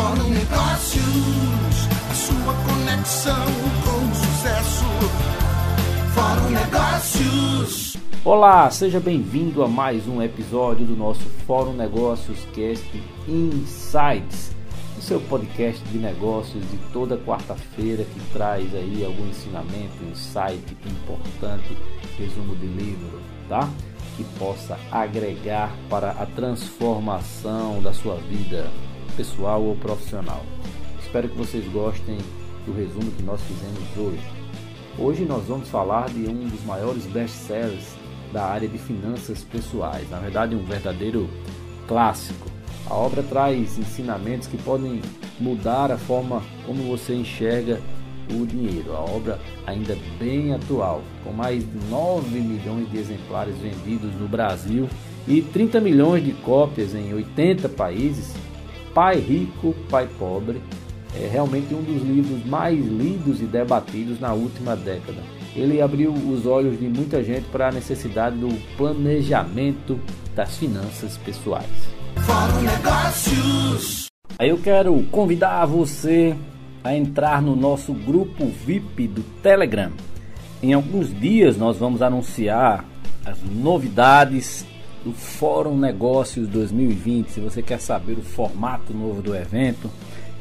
Fórum Negócios, a sua conexão com o sucesso. Fórum Negócios. Olá, seja bem-vindo a mais um episódio do nosso Fórum Negócios Cast Insights, o seu podcast de negócios de toda quarta-feira que traz aí algum ensinamento, insight importante, resumo de livro, tá? Que possa agregar para a transformação da sua vida pessoal ou profissional. Espero que vocês gostem do resumo que nós fizemos hoje. Hoje nós vamos falar de um dos maiores best-sellers da área de finanças pessoais, na verdade um verdadeiro clássico. A obra traz ensinamentos que podem mudar a forma como você enxerga o dinheiro. A obra ainda bem atual, com mais de 9 milhões de exemplares vendidos no Brasil e 30 milhões de cópias em 80 países, Pai Rico, Pai Pobre é realmente um dos livros mais lidos e debatidos na última década. Ele abriu os olhos de muita gente para a necessidade do planejamento das finanças pessoais. Fórum Negócios. Aí eu quero convidar você a entrar no nosso grupo VIP do Telegram. Em alguns dias nós vamos anunciar as novidades do Fórum Negócios 2020. Se você quer saber o formato novo do evento,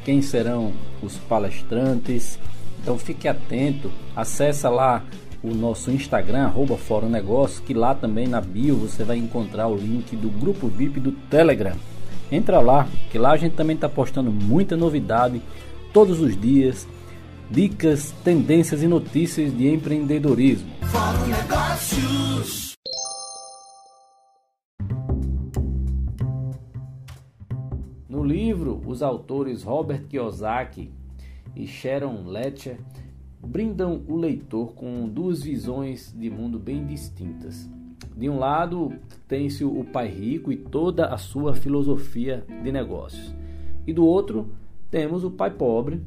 quem serão os palestrantes, então fique atento, acessa lá o nosso Instagram, arroba Fórum Negócios, que lá também na bio você vai encontrar o link do grupo VIP do Telegram. Entra lá, que lá a gente também está postando muita novidade todos os dias, dicas, tendências e notícias de empreendedorismo. Fórum Negócios. No livro, os autores Robert Kiyosaki e Sharon Letcher brindam o leitor com duas visões de mundo bem distintas. De um lado, tem-se o pai rico e toda a sua filosofia de negócios. E do outro, temos o pai pobre,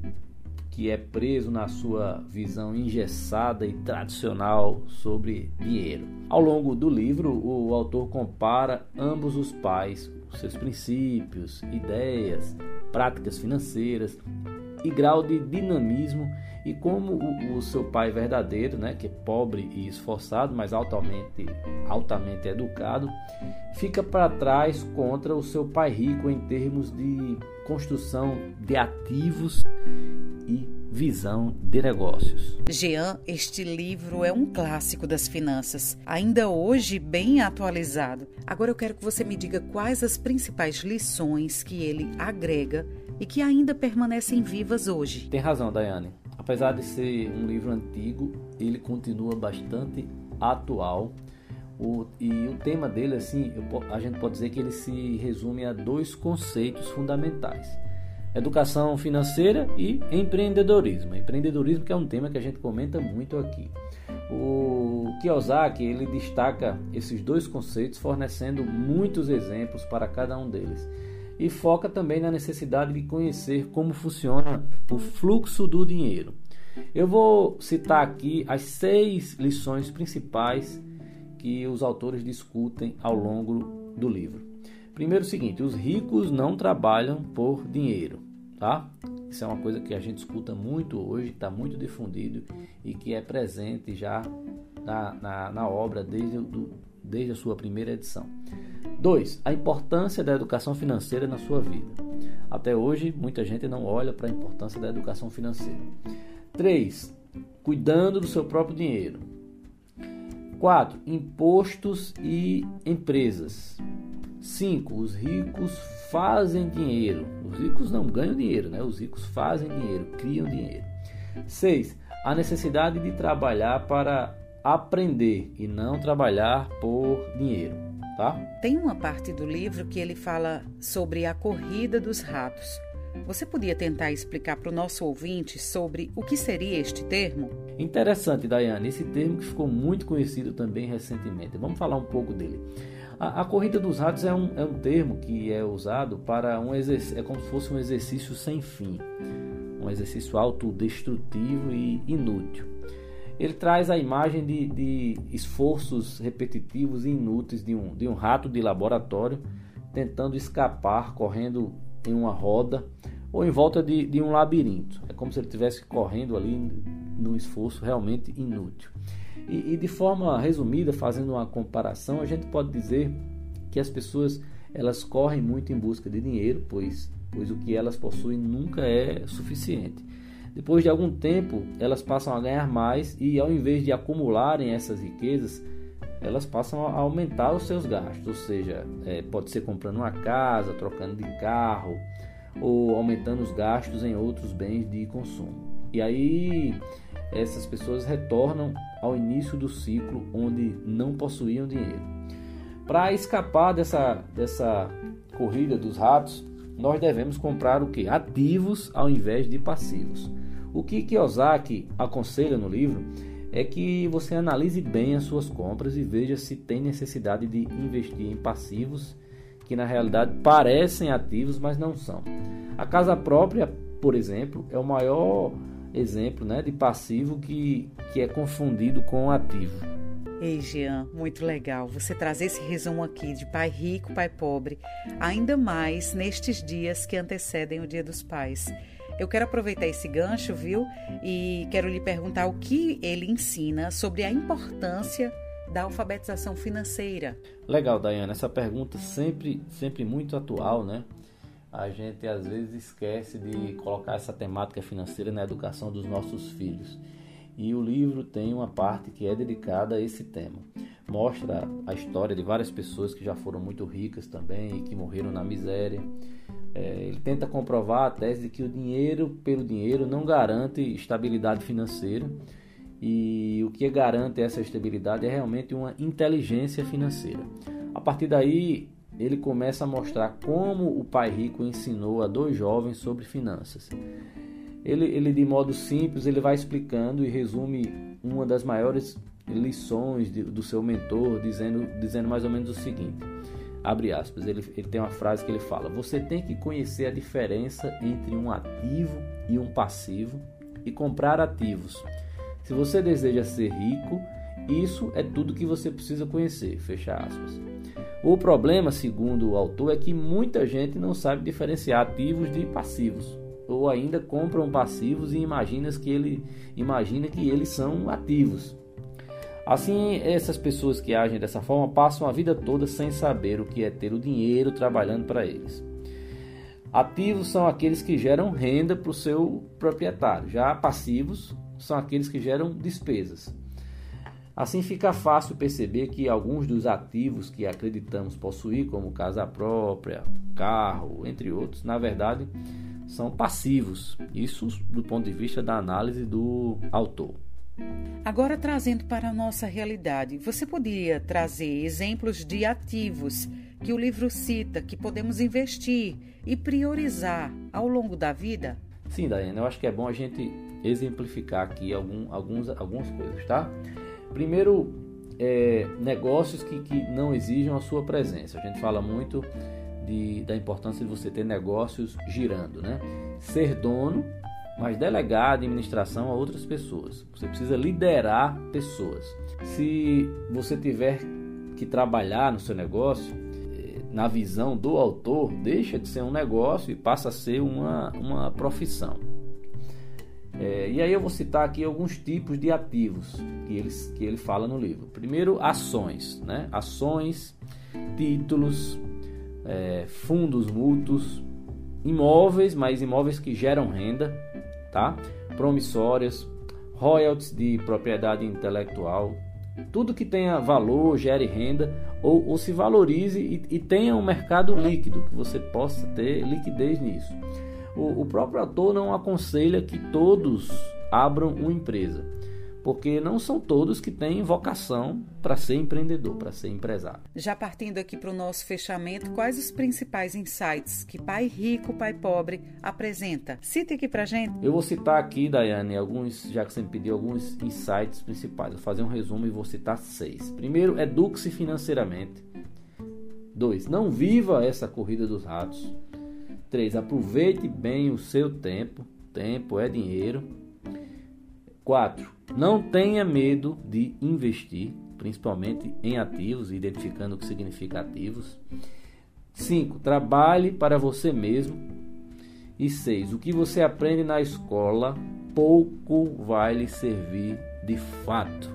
que é preso na sua visão engessada e tradicional sobre dinheiro. Ao longo do livro, o autor compara ambos os pais, seus princípios, ideias, práticas financeiras e grau de dinamismo e como o, o, seu pai verdadeiro, né, que é pobre e esforçado, mas altamente, altamente educado, fica para trás contra o seu pai rico em termos de construção de ativos e visão de negócios. Jean, este livro é um clássico das finanças, ainda hoje bem atualizado. Agora eu quero que você me diga quais as principais lições que ele agrega e que ainda permanecem vivas hoje. Tem razão, Daiane. Apesar de ser um livro antigo, ele continua bastante atual. O, e o tema dele, assim, eu, a gente pode dizer que ele se resume a dois conceitos fundamentais: educação financeira e empreendedorismo. Empreendedorismo que é um tema que a gente comenta muito aqui. O Kiyosaki ele destaca esses dois conceitos, fornecendo muitos exemplos para cada um deles e foca também na necessidade de conhecer como funciona o fluxo do dinheiro. Eu vou citar aqui as seis lições principais que os autores discutem ao longo do livro. Primeiro, o seguinte: os ricos não trabalham por dinheiro, tá? Isso é uma coisa que a gente escuta muito hoje, está muito difundido e que é presente já na, na, na obra desde, do, desde a sua primeira edição. 2. A importância da educação financeira na sua vida. Até hoje, muita gente não olha para a importância da educação financeira. 3. Cuidando do seu próprio dinheiro. 4. Impostos e empresas. 5. Os ricos fazem dinheiro. Os ricos não ganham dinheiro, né? Os ricos fazem dinheiro, criam dinheiro. 6. A necessidade de trabalhar para aprender e não trabalhar por dinheiro, tá? Tem uma parte do livro que ele fala sobre a corrida dos ratos. Você podia tentar explicar para o nosso ouvinte sobre o que seria este termo? Interessante, Daiane. Esse termo que ficou muito conhecido também recentemente. Vamos falar um pouco dele. A, a corrida dos ratos é um, é um termo que é usado para um exercício, é como se fosse um exercício sem fim, um exercício autodestrutivo e inútil. Ele traz a imagem de, de esforços repetitivos e inúteis de um, de um rato de laboratório tentando escapar, correndo em uma roda ou em volta de, de um labirinto. É como se ele estivesse correndo ali num esforço realmente inútil. E, e, de forma resumida, fazendo uma comparação, a gente pode dizer que as pessoas elas correm muito em busca de dinheiro, pois, pois o que elas possuem nunca é suficiente. Depois de algum tempo, elas passam a ganhar mais e, ao invés de acumularem essas riquezas, elas passam a aumentar os seus gastos, ou seja, é, pode ser comprando uma casa, trocando de carro ou aumentando os gastos em outros bens de consumo. E aí essas pessoas retornam ao início do ciclo onde não possuíam dinheiro. Para escapar dessa, dessa corrida dos ratos, nós devemos comprar o que? Ativos ao invés de passivos. O que Kiyosaki aconselha no livro é que você analise bem as suas compras e veja se tem necessidade de investir em passivos que na realidade parecem ativos, mas não são. A casa própria, por exemplo, é o maior exemplo né, de passivo que, que é confundido com ativo. Ei, Jean, muito legal você trazer esse resumo aqui de pai rico, pai pobre, ainda mais nestes dias que antecedem o Dia dos Pais. Eu quero aproveitar esse gancho, viu? E quero lhe perguntar o que ele ensina sobre a importância da alfabetização financeira. Legal, Dayana. Essa pergunta sempre, sempre muito atual, né? A gente às vezes esquece de colocar essa temática financeira na educação dos nossos filhos. E o livro tem uma parte que é dedicada a esse tema. Mostra a história de várias pessoas que já foram muito ricas também e que morreram na miséria. É, ele tenta comprovar a tese de que o dinheiro pelo dinheiro não garante estabilidade financeira e o que garante essa estabilidade é realmente uma inteligência financeira. A partir daí, ele começa a mostrar como o pai rico ensinou a dois jovens sobre finanças. Ele, ele de modo simples, ele vai explicando e resume uma das maiores lições de, do seu mentor, dizendo, dizendo mais ou menos o seguinte: abre aspas, ele, ele tem uma frase que ele fala: Você tem que conhecer a diferença entre um ativo e um passivo e comprar ativos. Se você deseja ser rico, isso é tudo que você precisa conhecer. Fecha aspas. O problema, segundo o autor, é que muita gente não sabe diferenciar ativos de passivos, ou ainda compram passivos e imagina que, ele, imagina que eles são ativos. Assim, essas pessoas que agem dessa forma passam a vida toda sem saber o que é ter o dinheiro trabalhando para eles. Ativos são aqueles que geram renda para o seu proprietário, já passivos são aqueles que geram despesas. Assim fica fácil perceber que alguns dos ativos que acreditamos possuir, como casa própria, carro, entre outros, na verdade são passivos. Isso do ponto de vista da análise do autor. Agora, trazendo para a nossa realidade, você poderia trazer exemplos de ativos que o livro cita que podemos investir e priorizar ao longo da vida? Sim, Daiane, eu acho que é bom a gente exemplificar aqui algum, alguns, algumas coisas, tá? Primeiro, é, negócios que, que não exijam a sua presença. A gente fala muito de, da importância de você ter negócios girando, né? Ser dono mas delegar a administração a outras pessoas. Você precisa liderar pessoas. Se você tiver que trabalhar no seu negócio, eh, na visão do autor, deixa de ser um negócio e passa a ser uma, uma profissão. É, e aí eu vou citar aqui alguns tipos de ativos que ele, que ele fala no livro. Primeiro, ações, né? Ações, títulos, é, fundos mútuos, imóveis, mas imóveis que geram renda, tá? Promissórias, royalties de propriedade intelectual, tudo que tenha valor, gere renda ou, ou se valorize e, e, tenha um mercado líquido, que você possa ter liquidez nisso. O, o próprio autor não aconselha que todos abram uma empresa porque não são todos que têm vocação para ser empreendedor, para ser empresário. Já partindo aqui para o nosso fechamento, quais os principais insights que Pai Rico, Pai Pobre apresenta? Cite aqui para gente. Eu vou citar aqui, Daiane, alguns, já que você me pediu alguns insights principais. Vou fazer um resumo e vou citar seis. Primeiro, eduque-se financeiramente. Dois, não viva essa corrida dos ratos. Três, aproveite bem o seu tempo. Tempo é dinheiro. 4. Não tenha medo de investir, principalmente em ativos, identificando o que significa ativos. 5. Trabalhe para você mesmo. E 6. O que você aprende na escola pouco vai lhe servir de fato.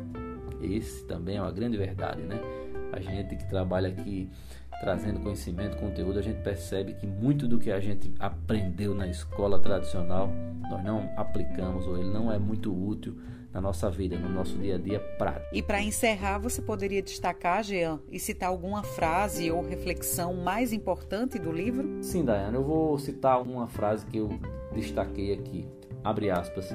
Esse também é uma grande verdade, né? A gente que trabalha aqui trazendo conhecimento, conteúdo, a gente percebe que muito do que a gente aprendeu na escola tradicional nós não aplicamos ou ele não é muito útil na nossa vida, no nosso dia a dia prático. E para encerrar, você poderia destacar, Jean, e citar alguma frase ou reflexão mais importante do livro? Sim, Dayana, eu vou citar uma frase que eu destaquei aqui. Abre aspas.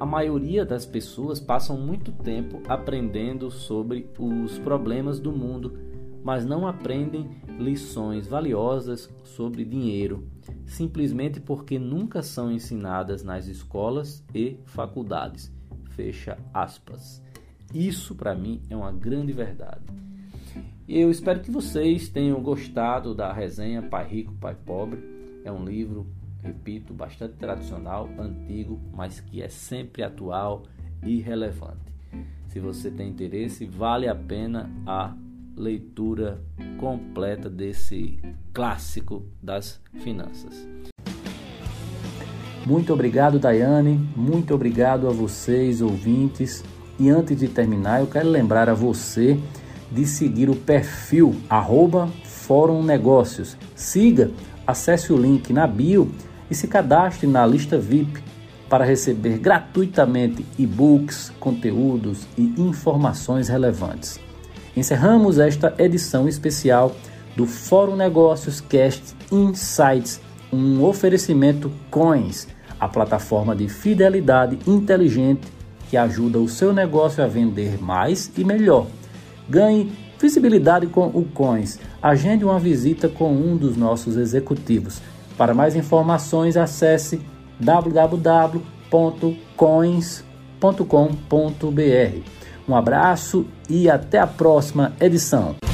A maioria das pessoas passam muito tempo aprendendo sobre os problemas do mundo, mas não aprendem lições valiosas sobre dinheiro, simplesmente porque nunca são ensinadas nas escolas e faculdades. Fecha aspas. Isso para mim é uma grande verdade. Eu espero que vocês tenham gostado da resenha Pai Rico, Pai Pobre. É um livro, repito, bastante tradicional, antigo, mas que é sempre atual e relevante. Se você tem interesse, vale a pena a leitura completa desse clássico das finanças. Muito obrigado, Daiane. Muito obrigado a vocês, ouvintes. E antes de terminar, eu quero lembrar a você de seguir o perfil arroba Fórum Negócios. Siga, acesse o link na bio e se cadastre na lista VIP para receber gratuitamente e-books, conteúdos e informações relevantes. Encerramos esta edição especial do Fórum Negócios Cast Insights, um oferecimento Coins a plataforma de fidelidade inteligente que ajuda o seu negócio a vender mais e melhor. Ganhe visibilidade com o Coins. Agende uma visita com um dos nossos executivos. Para mais informações, acesse www.coins.com.br. Um abraço e até a próxima edição.